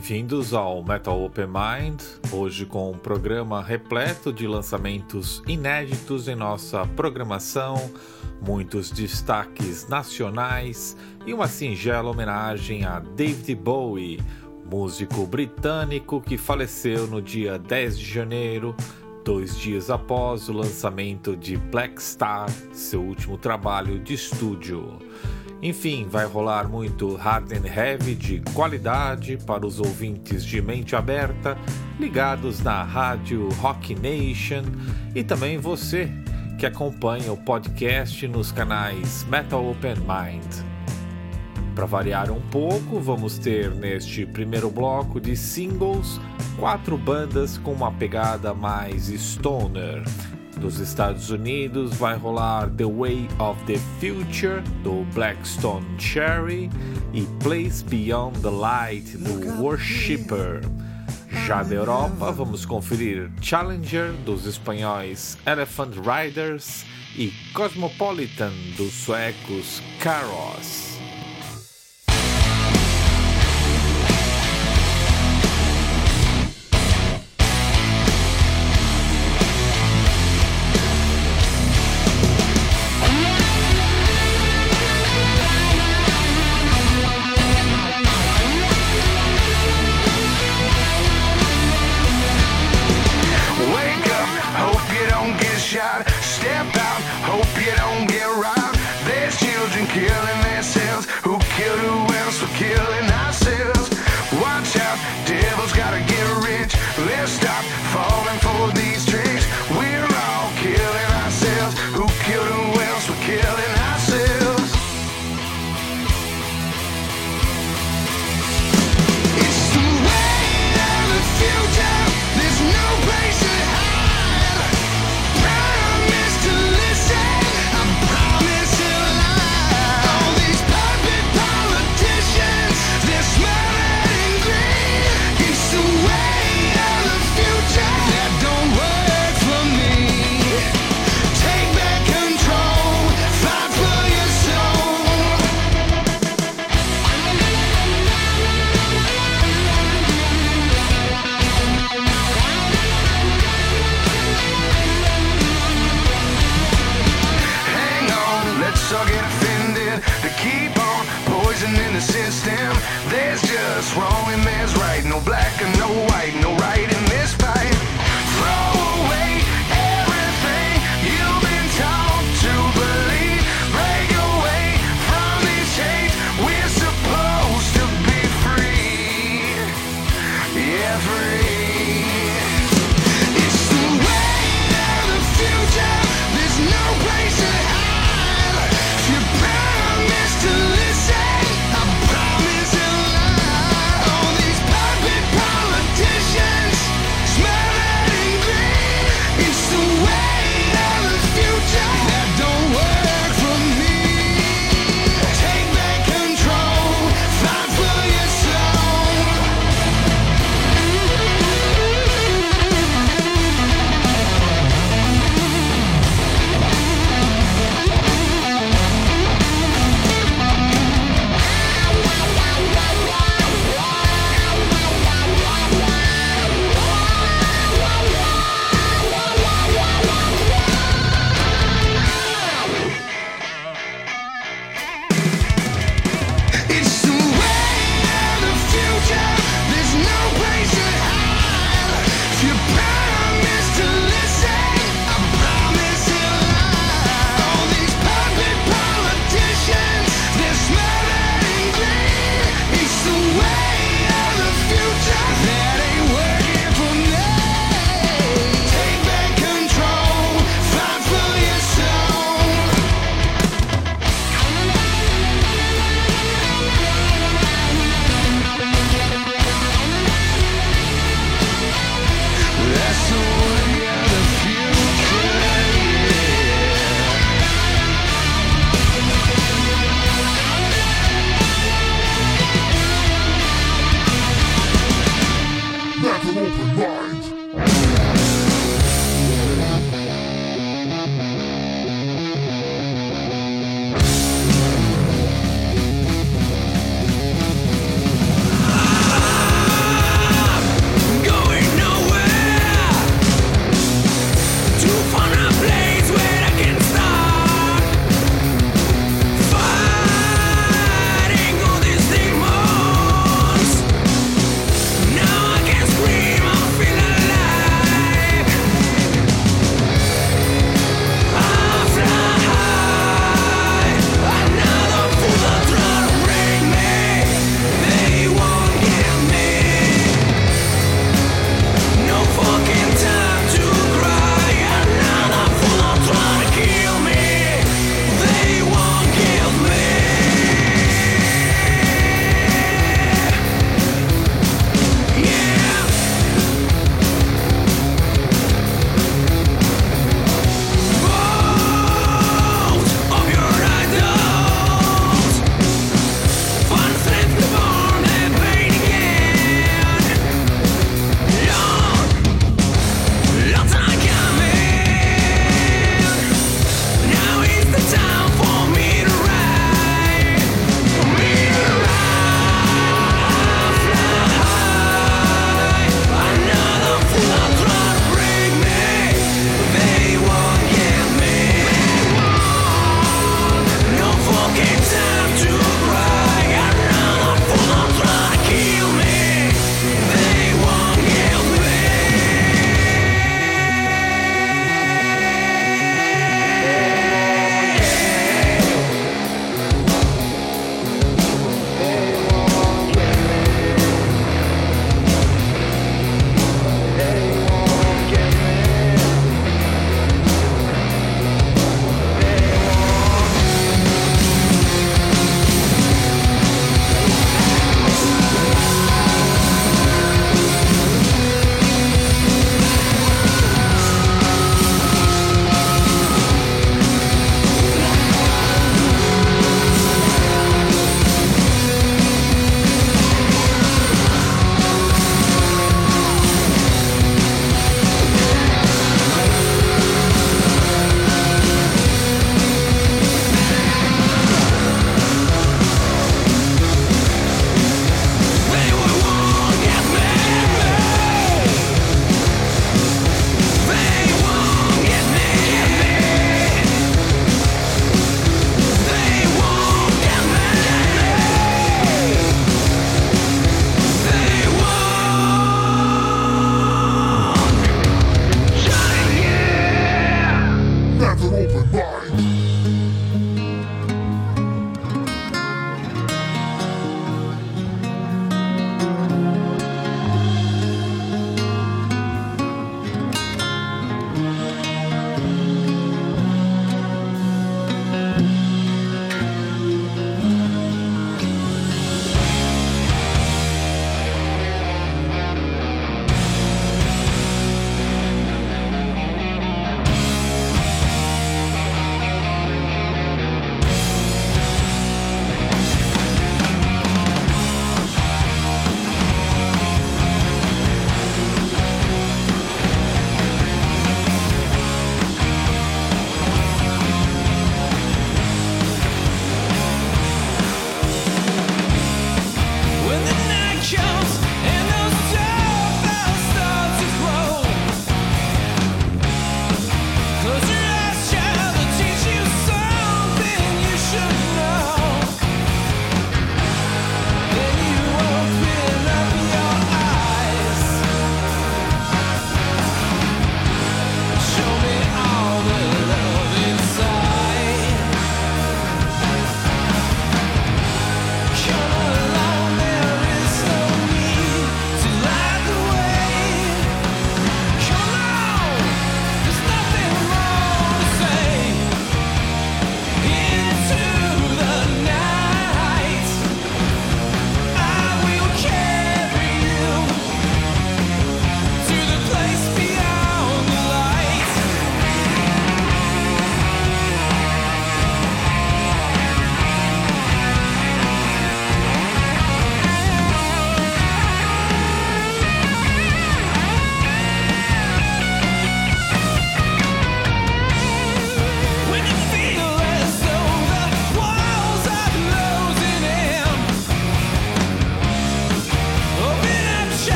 Bem-vindos ao Metal Open Mind, hoje com um programa repleto de lançamentos inéditos em nossa programação, muitos destaques nacionais e uma singela homenagem a David Bowie, músico britânico que faleceu no dia 10 de janeiro, dois dias após o lançamento de Black Star, seu último trabalho de estúdio. Enfim, vai rolar muito hard and heavy de qualidade para os ouvintes de mente aberta, ligados na rádio Rock Nation e também você que acompanha o podcast nos canais Metal Open Mind. Para variar um pouco, vamos ter neste primeiro bloco de singles quatro bandas com uma pegada mais stoner dos Estados Unidos vai rolar The Way of the Future do Blackstone Cherry e Place Beyond the Light do Worshipper. Já da Europa, vamos conferir Challenger dos espanhóis Elephant Riders e Cosmopolitan dos suecos Caros.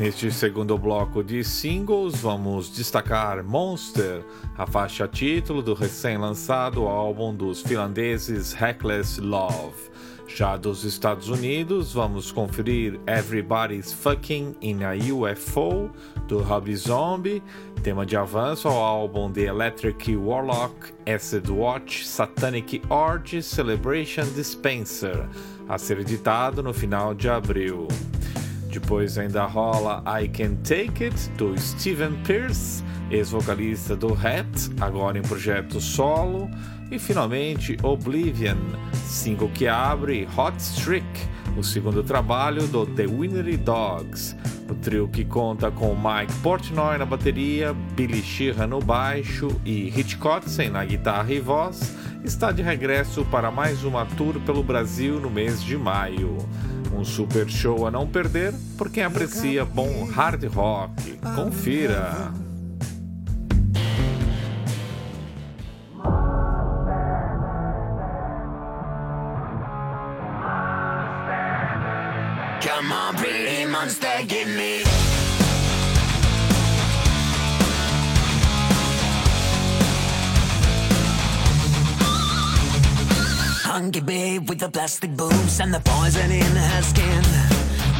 Neste segundo bloco de singles, vamos destacar Monster, a faixa título do recém-lançado álbum dos finlandeses Reckless Love. Já dos Estados Unidos, vamos conferir Everybody's Fucking in a UFO, do Robbie Zombie, tema de avanço ao álbum The Electric Warlock Acid Watch Satanic Orgy Celebration Dispenser, a ser editado no final de abril. Depois ainda rola I Can Take It, do Steven Pierce, ex-vocalista do Hat, agora em projeto solo. E finalmente Oblivion, single que abre Hot Streak, o segundo trabalho do The Winery Dogs. O trio que conta com Mike Portnoy na bateria, Billy Sheehan no baixo e Rich Kotzen na guitarra e voz, está de regresso para mais uma tour pelo Brasil no mês de maio. Um super show a não perder por quem aprecia bom hard rock. Confira! Come on, pretty monster, give me Hunky babe with the plastic boobs and the poison in her skin.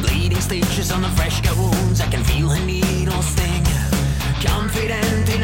Bleeding stitches on the fresh cut wounds, I can feel her needle sting. Confident in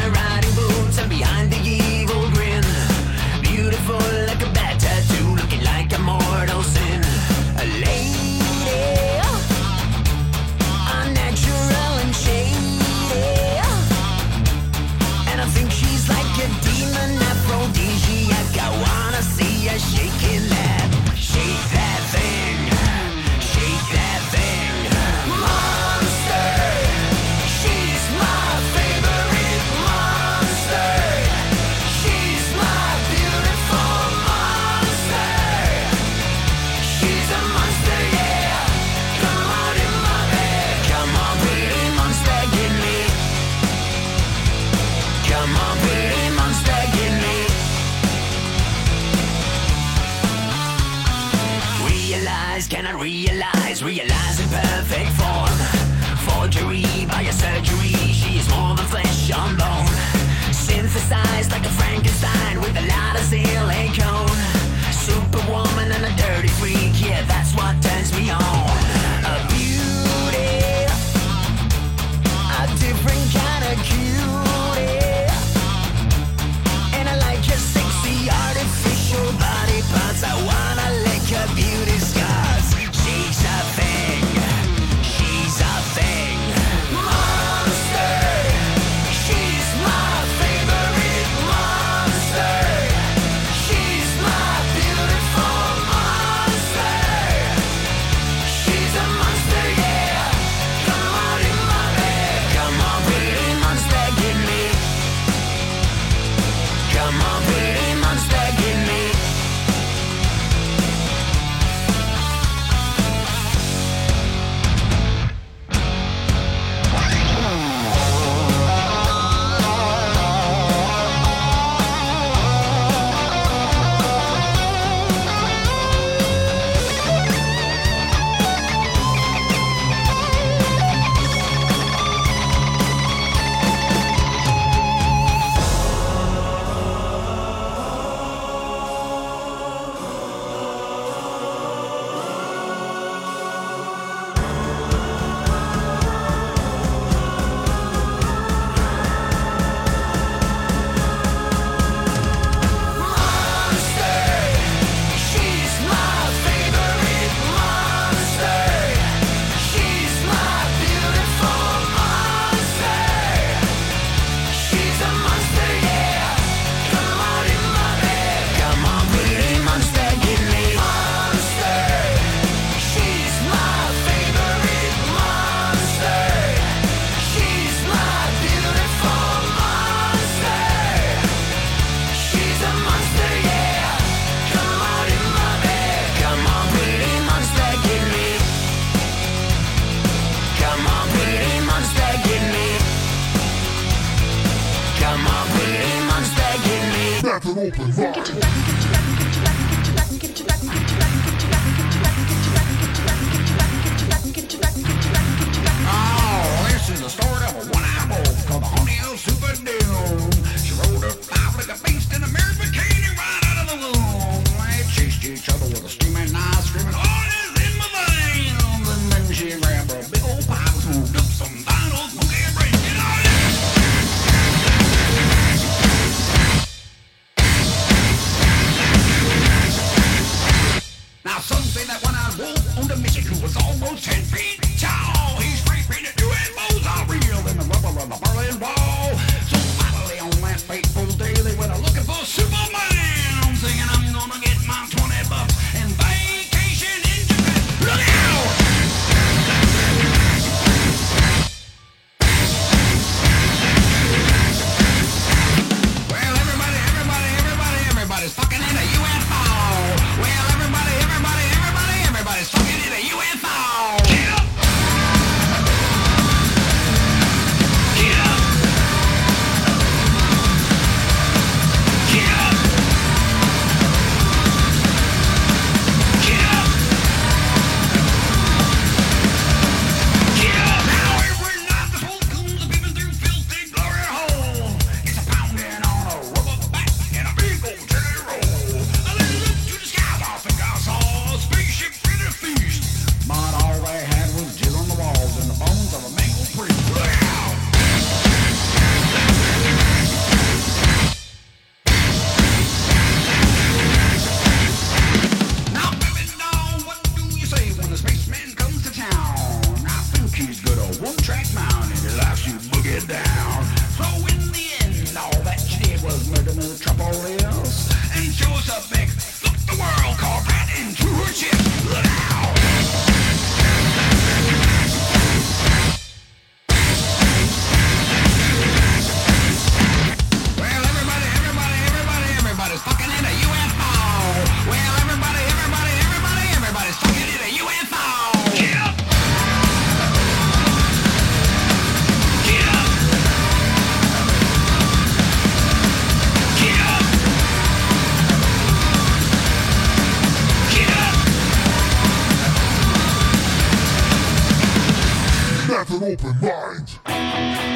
Have an open mind.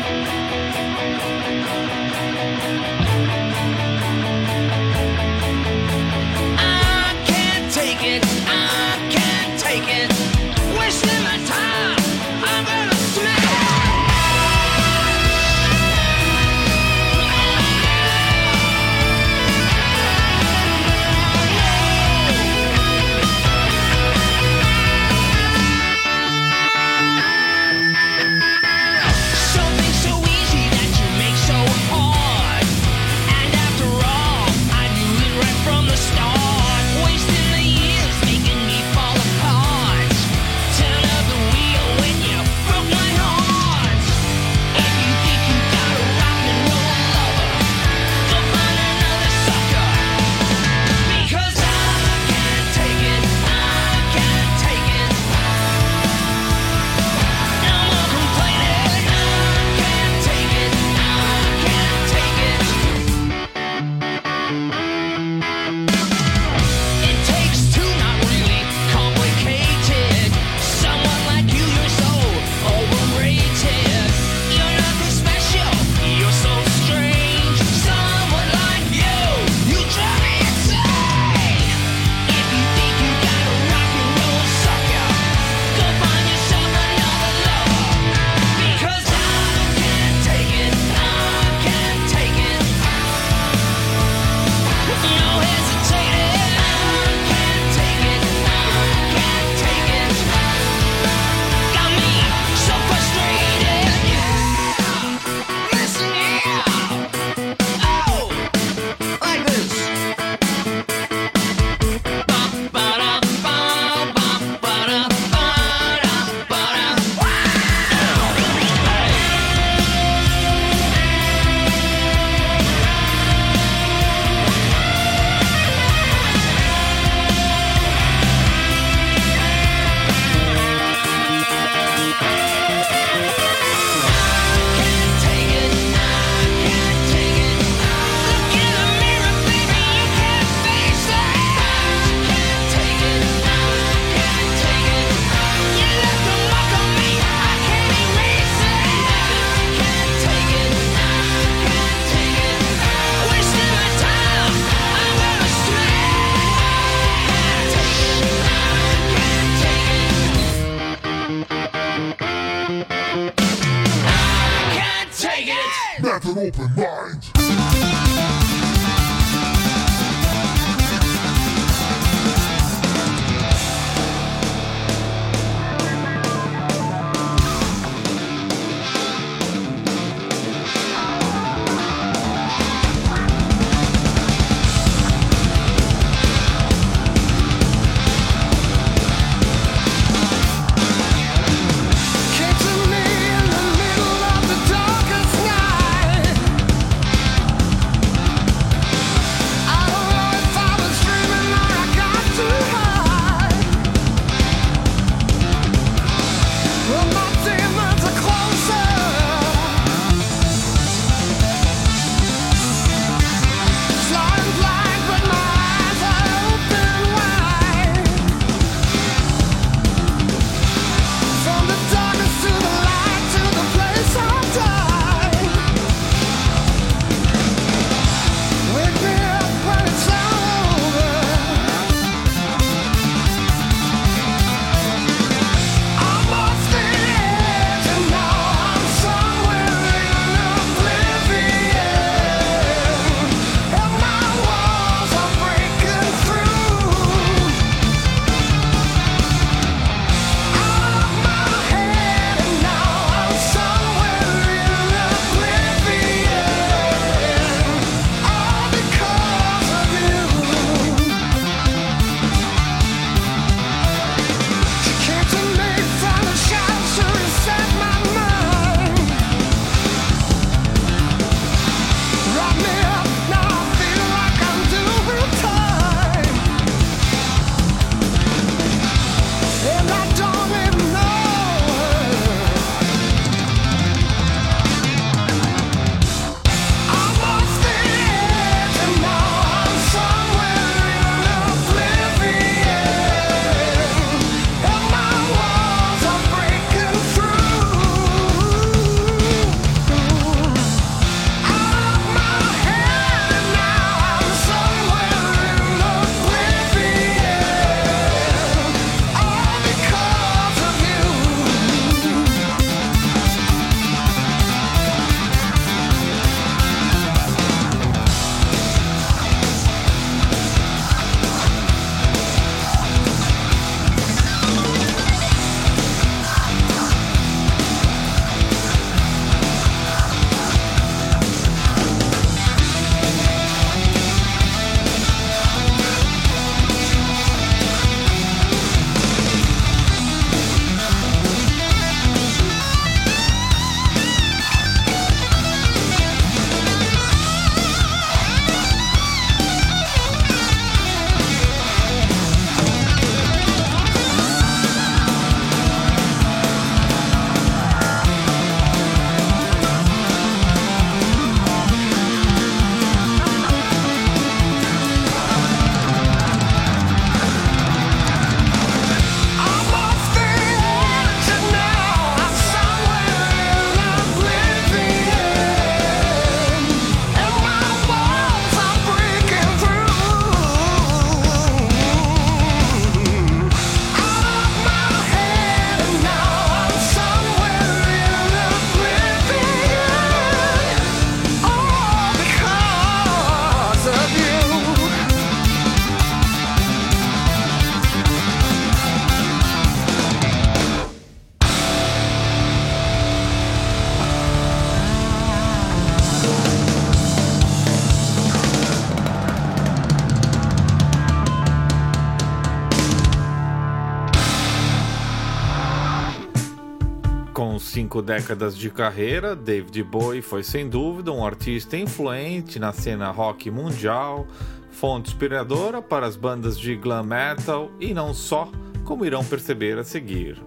Cinco décadas de carreira, David Bowie foi sem dúvida um artista influente na cena rock mundial, fonte inspiradora para as bandas de glam metal e não só, como irão perceber a seguir.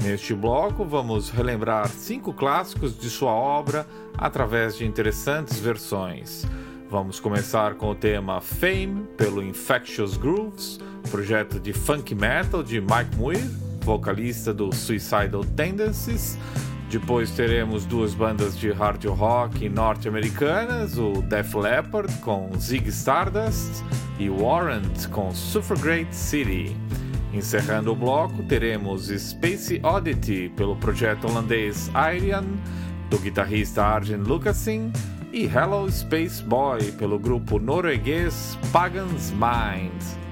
Neste bloco, vamos relembrar cinco clássicos de sua obra através de interessantes versões. Vamos começar com o tema Fame, pelo Infectious Grooves, projeto de funk metal de Mike Muir, vocalista do Suicidal Tendencies. Depois teremos duas bandas de hard rock norte-americanas, o Def Leppard com Zig Stardust e Warrant com Suffragette City. Encerrando o bloco, teremos Space Oddity pelo projeto holandês Arian, do guitarrista Arjen Lucassen, e Hello Space Boy pelo grupo norueguês Pagan's Mind.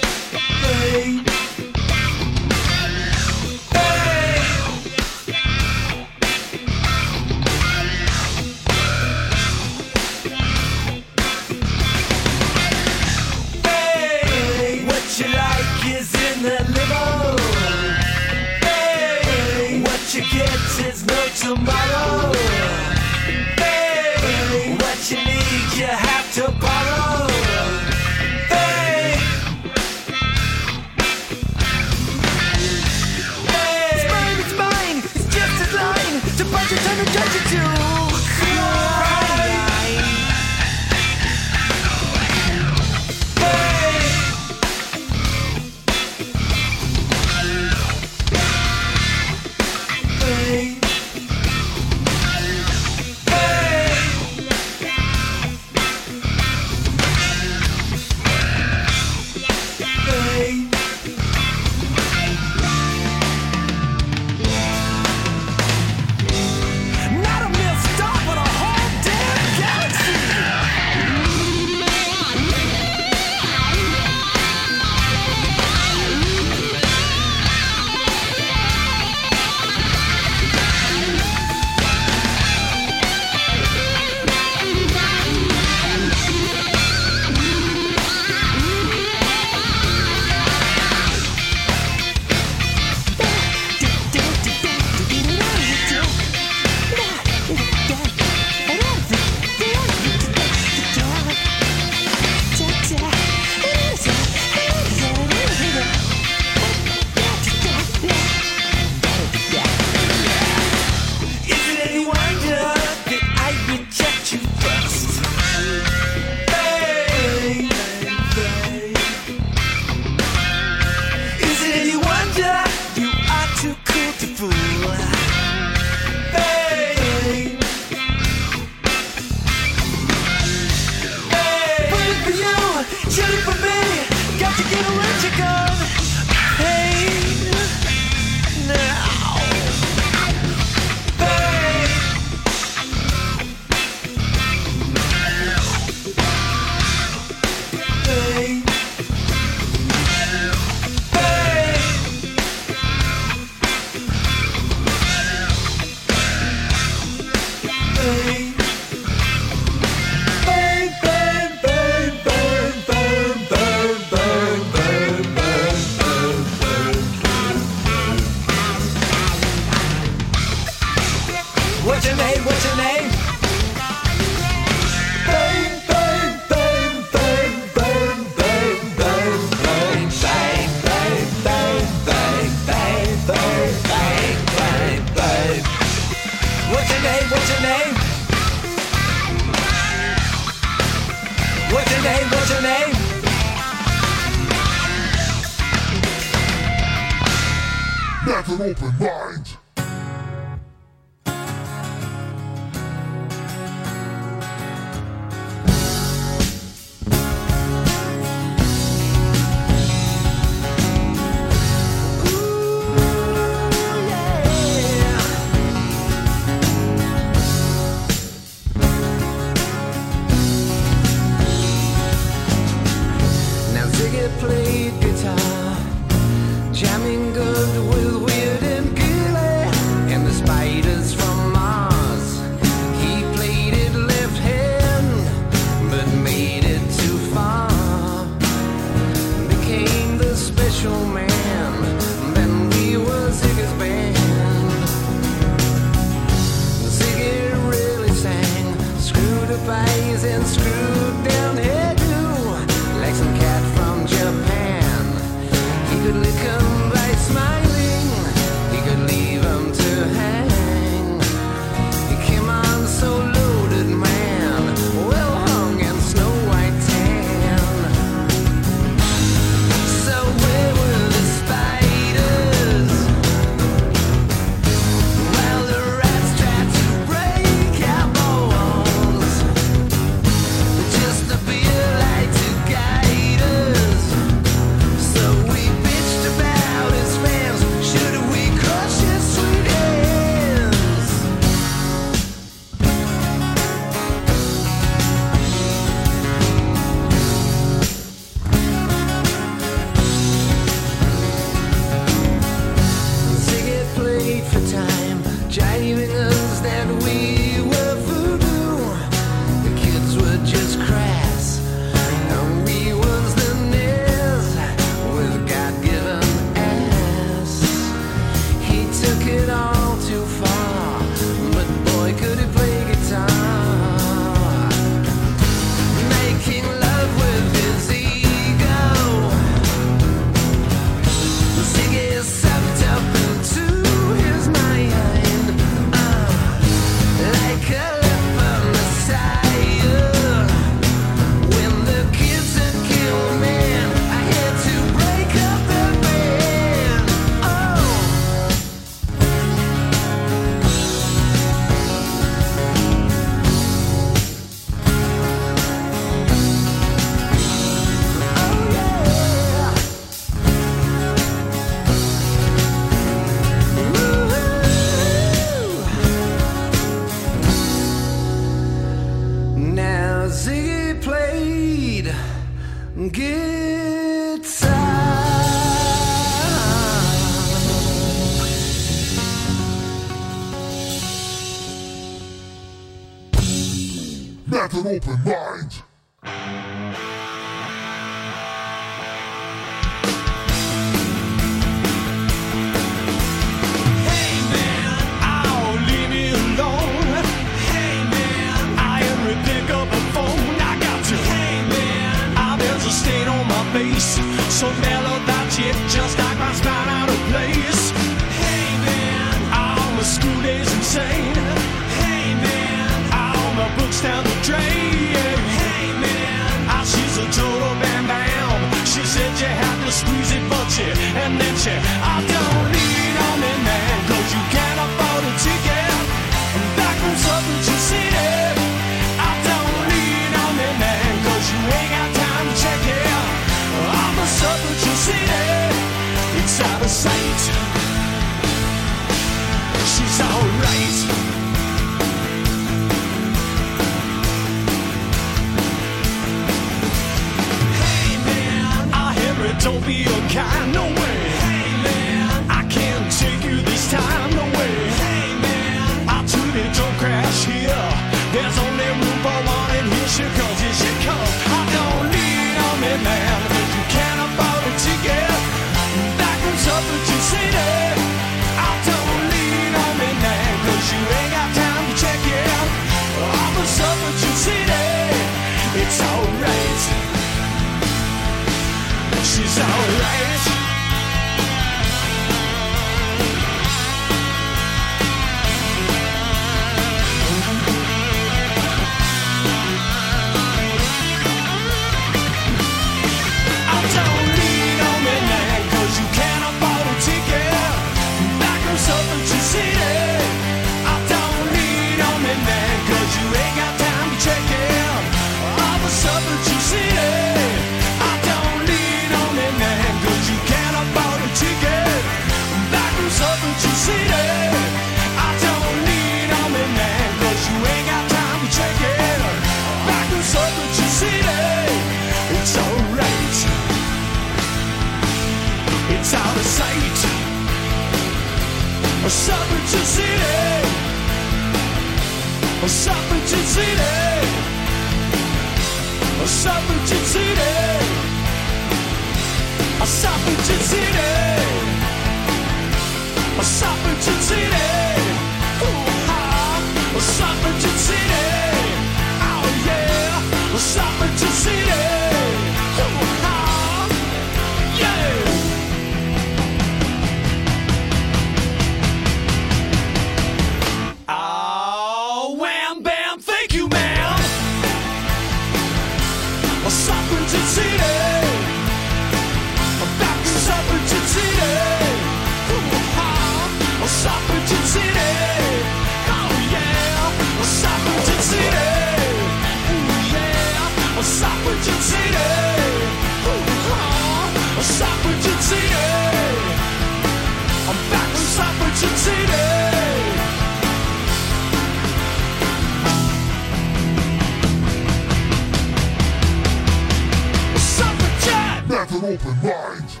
Open mind.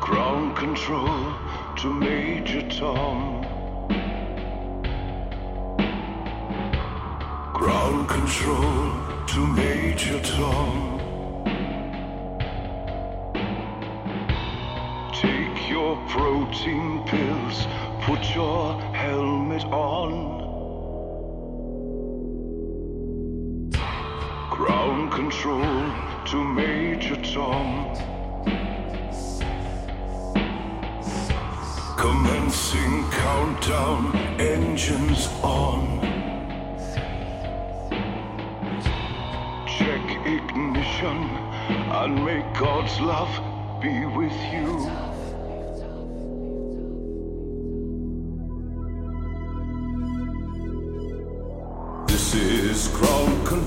Ground control to Major Tom. Ground control to Major Tom. Your helmet on. Ground control to Major Tom. Commencing countdown, engines on. Check ignition and may God's love be with you.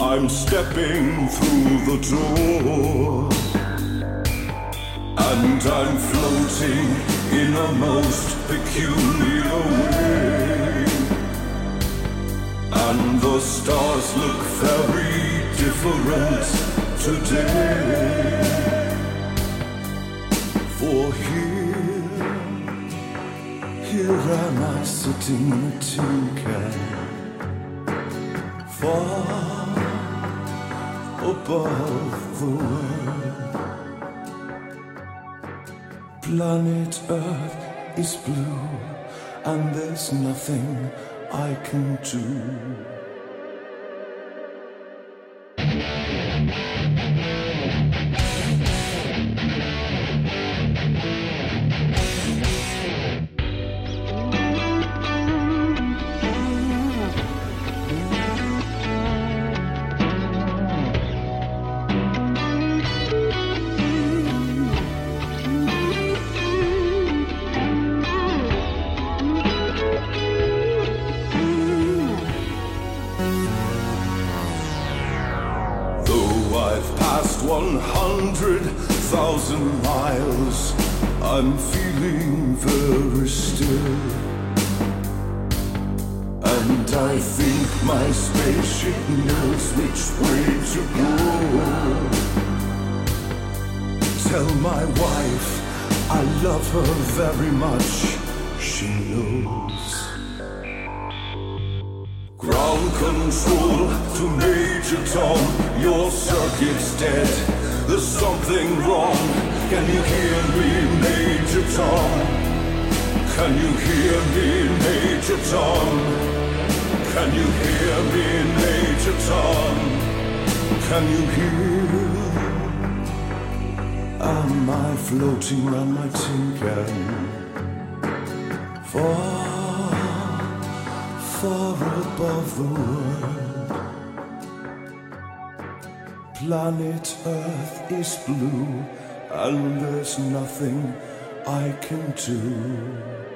I'm stepping through the door. And I'm floating in a most peculiar way. And the stars look very different today. For here, here am I sitting in a tin can. Far above the world. Planet Earth is blue, and there's nothing I can do. To Major Tom, your circuit's dead. There's something wrong. Can you hear me, Major Tom? Can you hear me, Major Tom? Can you hear me, Major Tom? Can you hear? Am I floating on my tin can? Far far above the world. Planet Earth is blue, and there's nothing I can do.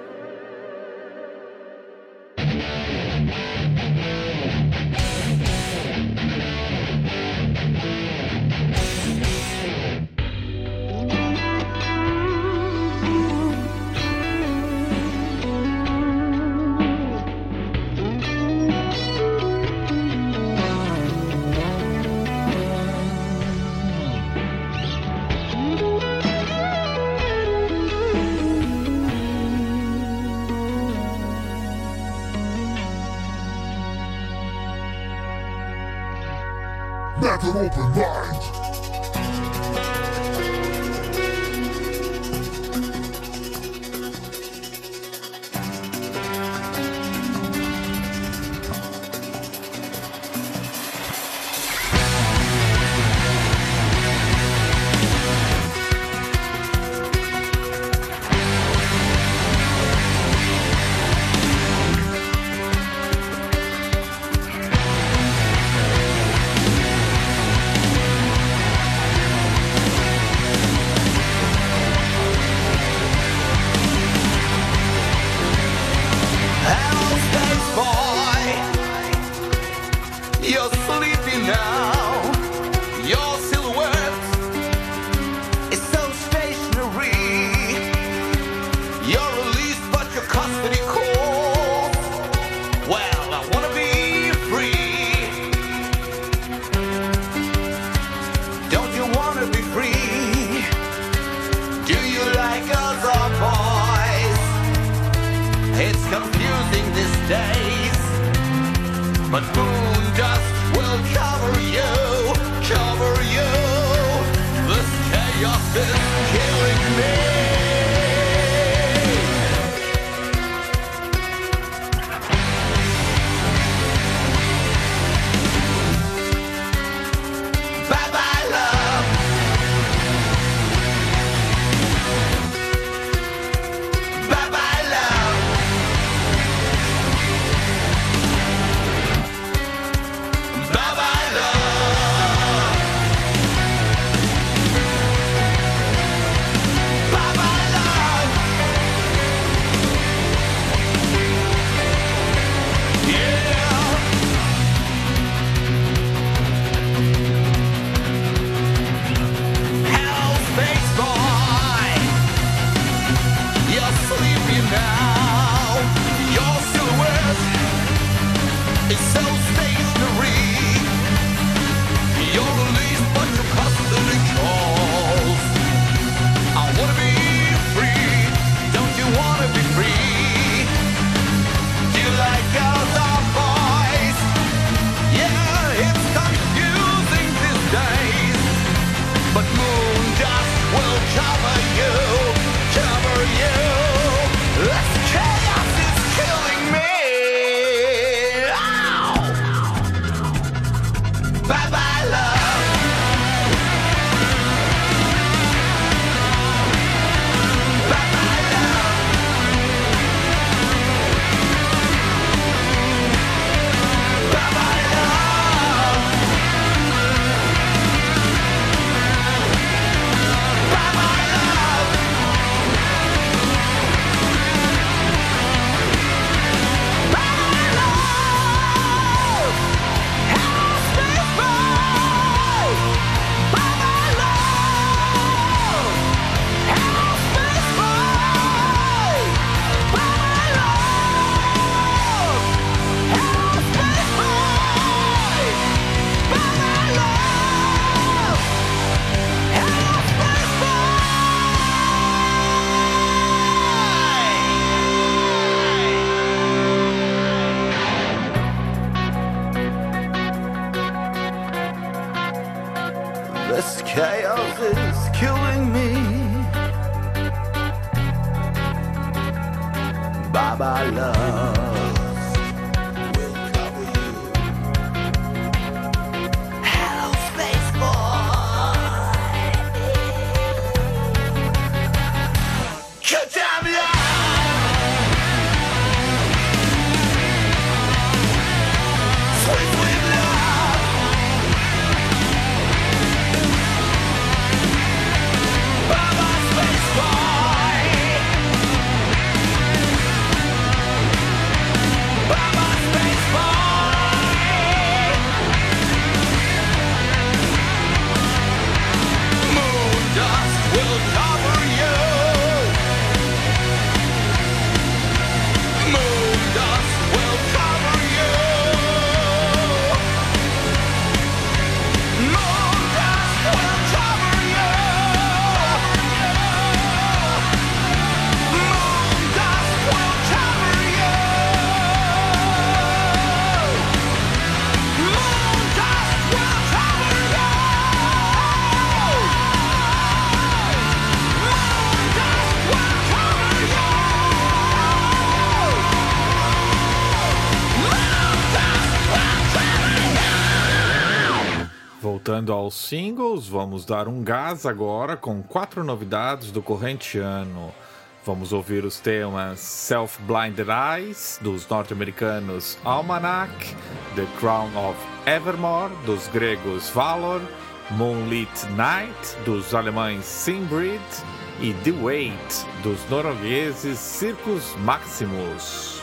Voltando aos singles, vamos dar um gás agora com quatro novidades do corrente ano. Vamos ouvir os temas Self-Blinded Eyes, dos norte-americanos Almanac, The Crown of Evermore, dos gregos Valor, Moonlit Night, dos alemães Simbrid e The Wait, dos noruegueses Circus Maximus.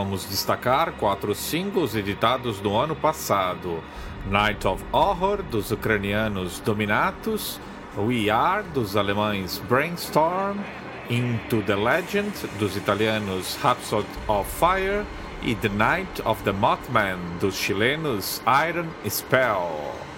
vamos destacar quatro singles editados no ano passado: Night of Horror, dos ucranianos Dominatus, We Are, dos alemães Brainstorm, Into the Legend, dos italianos Rhapsody of Fire. E The Night of the Mothman, dos chilenos Iron Spell.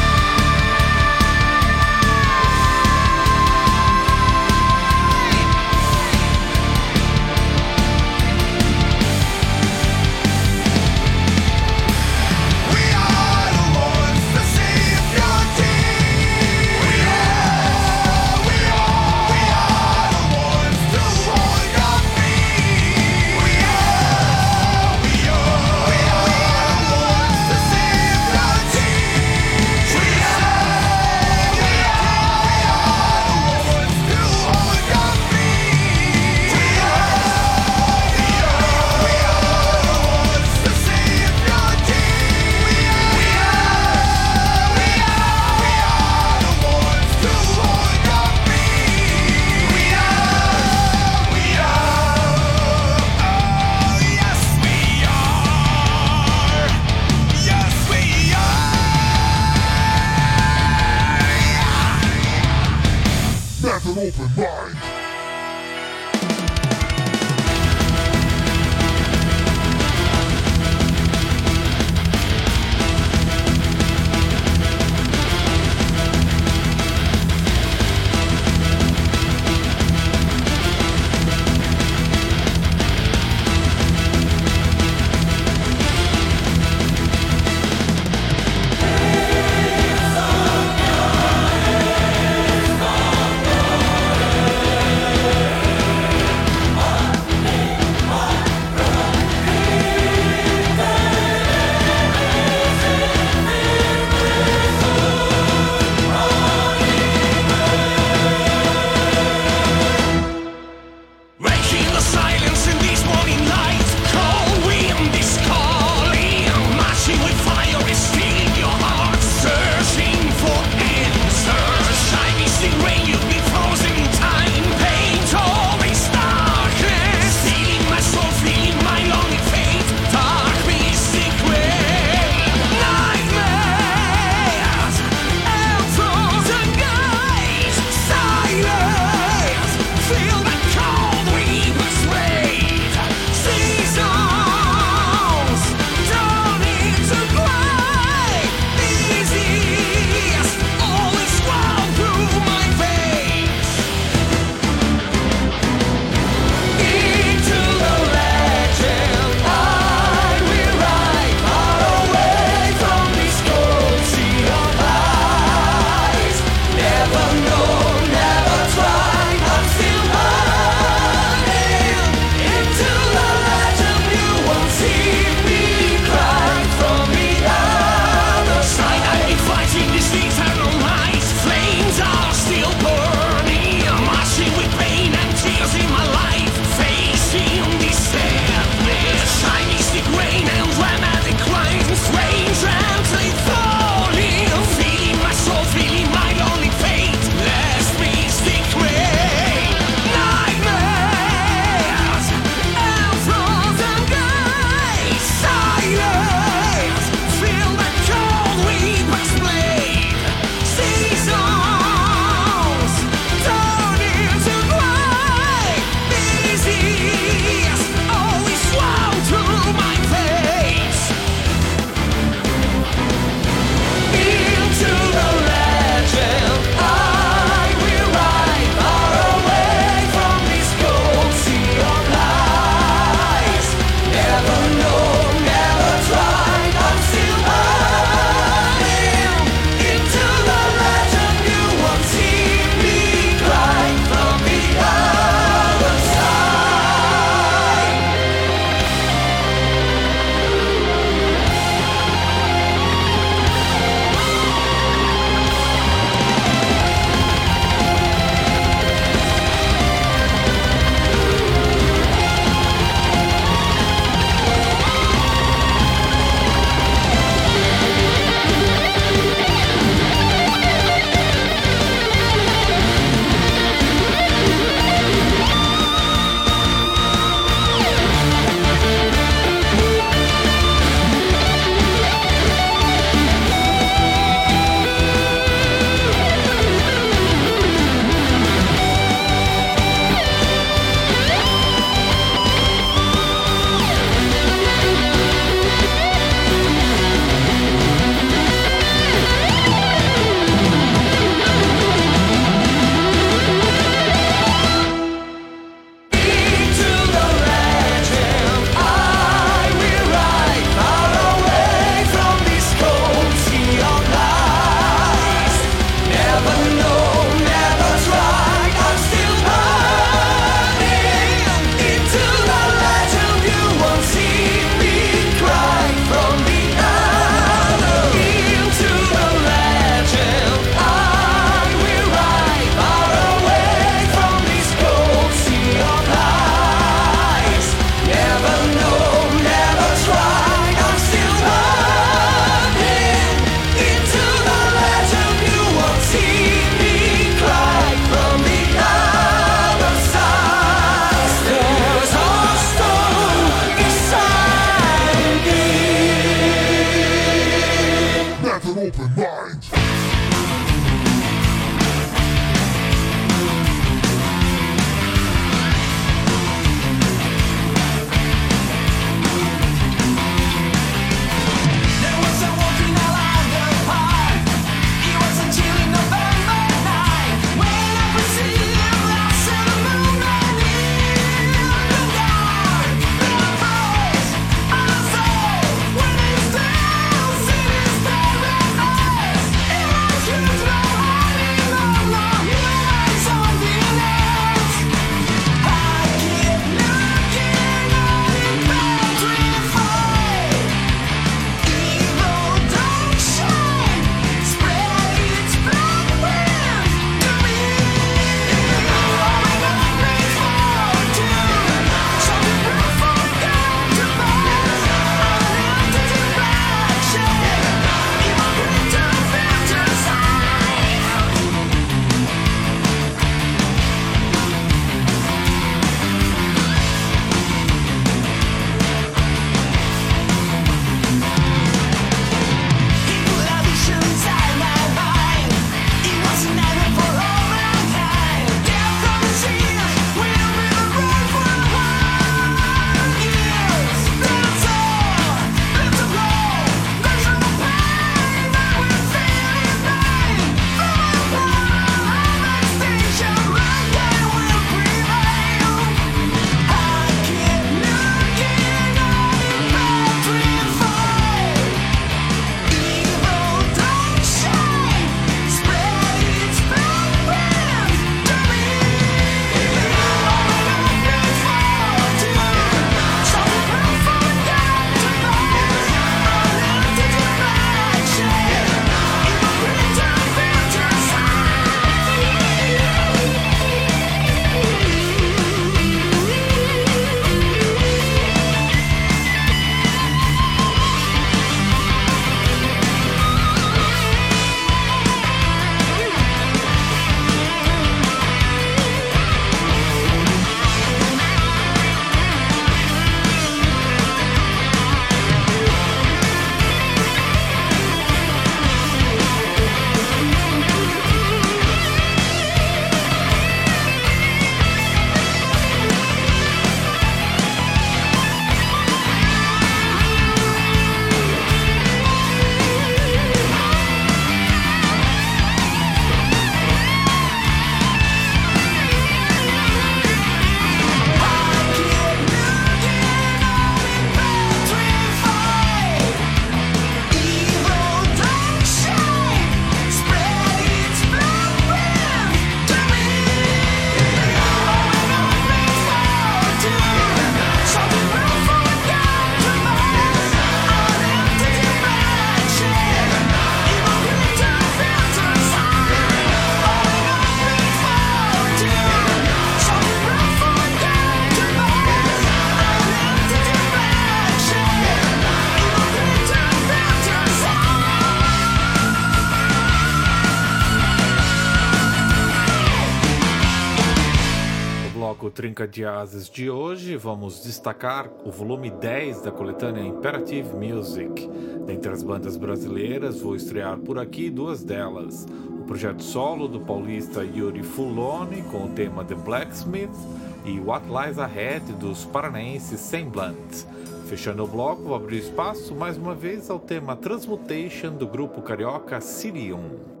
De Asas de hoje, vamos destacar o volume 10 da coletânea Imperative Music. Dentre as bandas brasileiras, vou estrear por aqui duas delas. O projeto solo do paulista Yuri Fuloni, com o tema The Blacksmith, e What Lies Ahead dos paranaenses Semblant. Fechando o bloco, vou abrir espaço mais uma vez ao tema Transmutation do grupo carioca Sirium.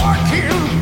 Blacksmith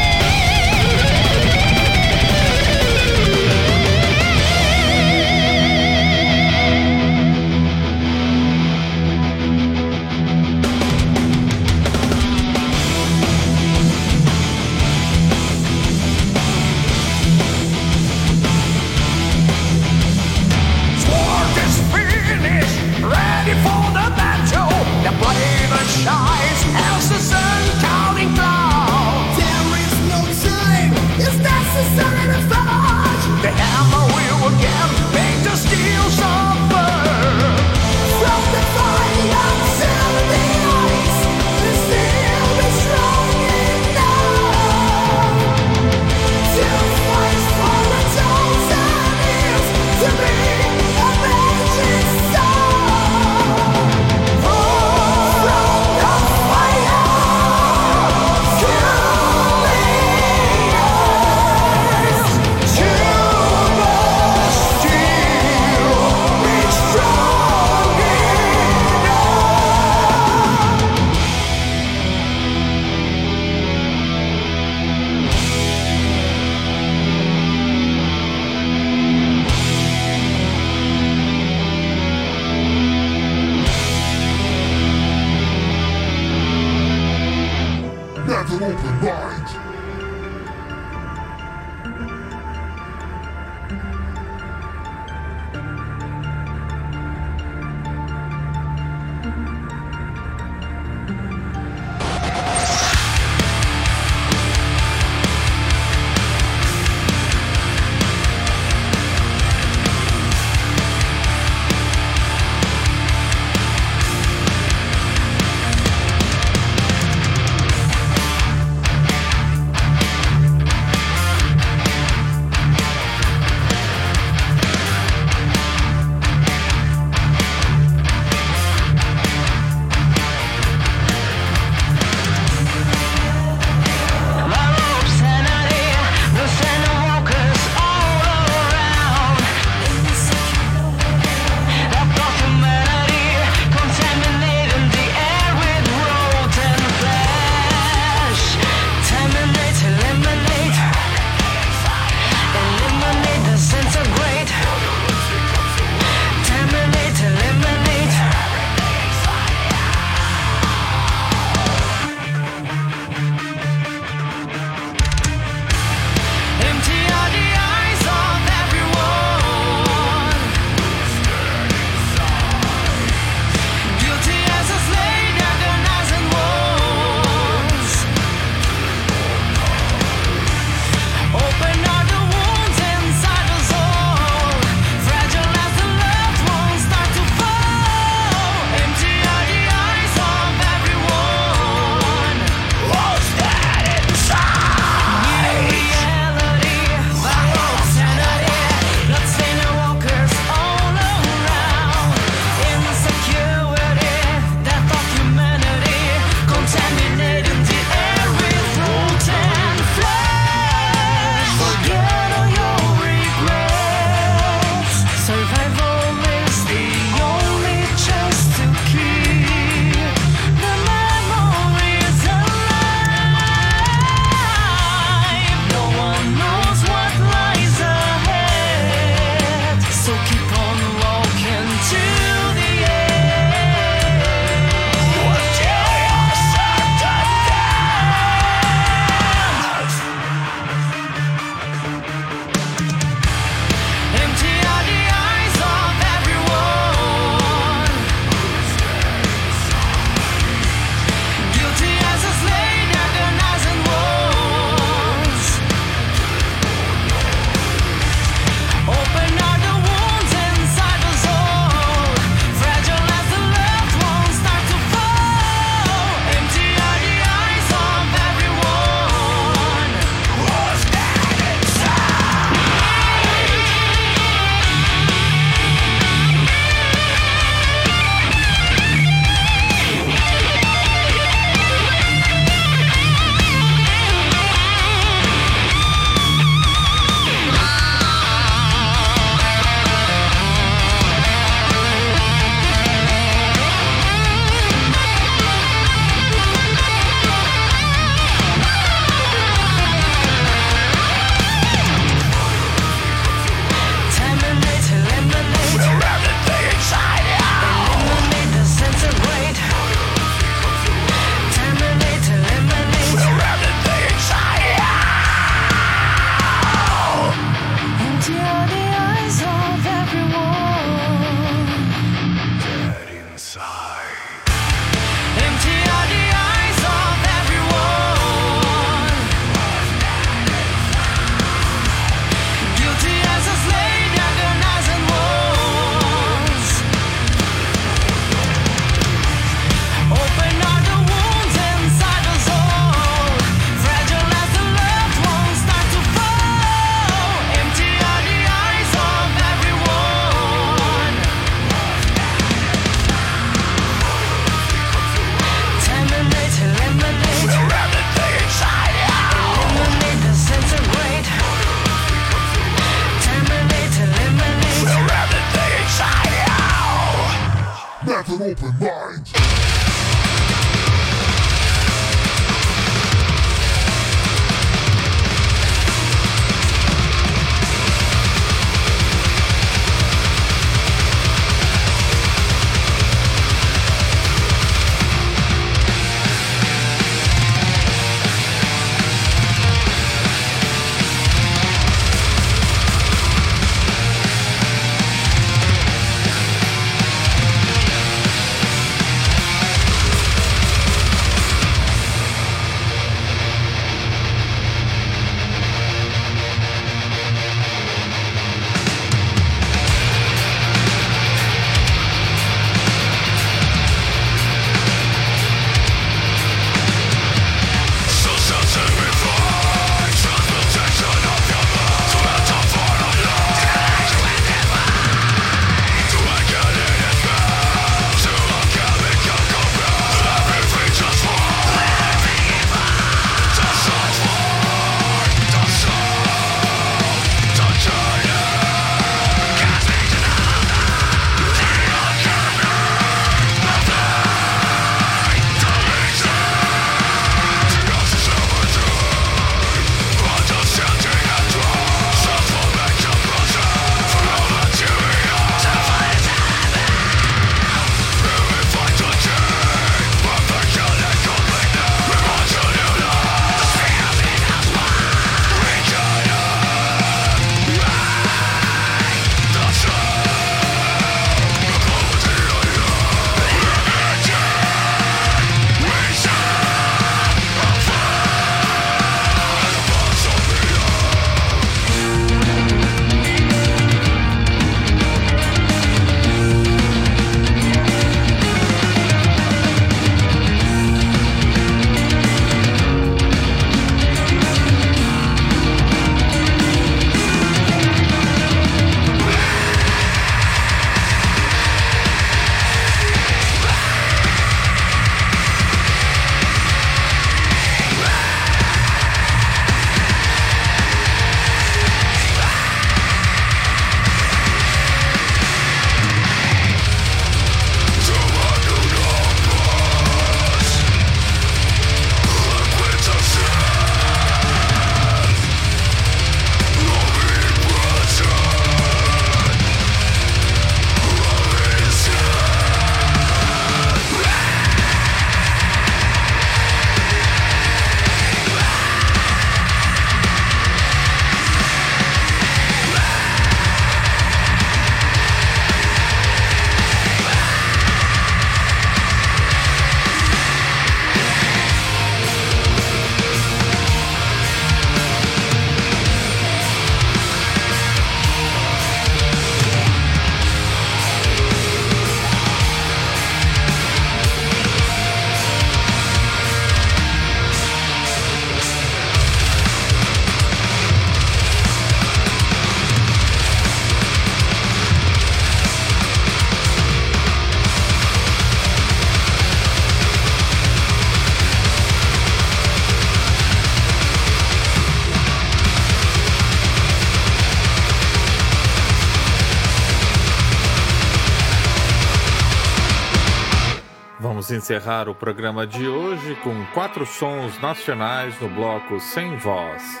encerrar o programa de hoje com quatro sons nacionais no bloco Sem Voz.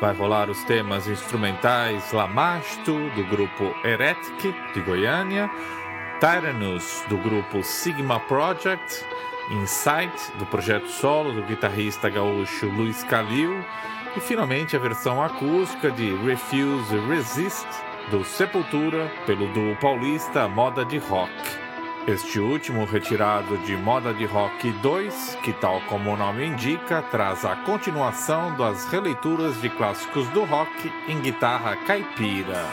Vai rolar os temas instrumentais Lamasto, do grupo Heretic, de Goiânia, Tyrannus, do grupo Sigma Project, Insight, do projeto solo do guitarrista gaúcho Luiz Calil, e finalmente a versão acústica de Refuse Resist, do Sepultura, pelo duo paulista Moda de Rock. Este último, retirado de Moda de Rock 2, que, tal como o nome indica, traz a continuação das releituras de clássicos do rock em guitarra caipira.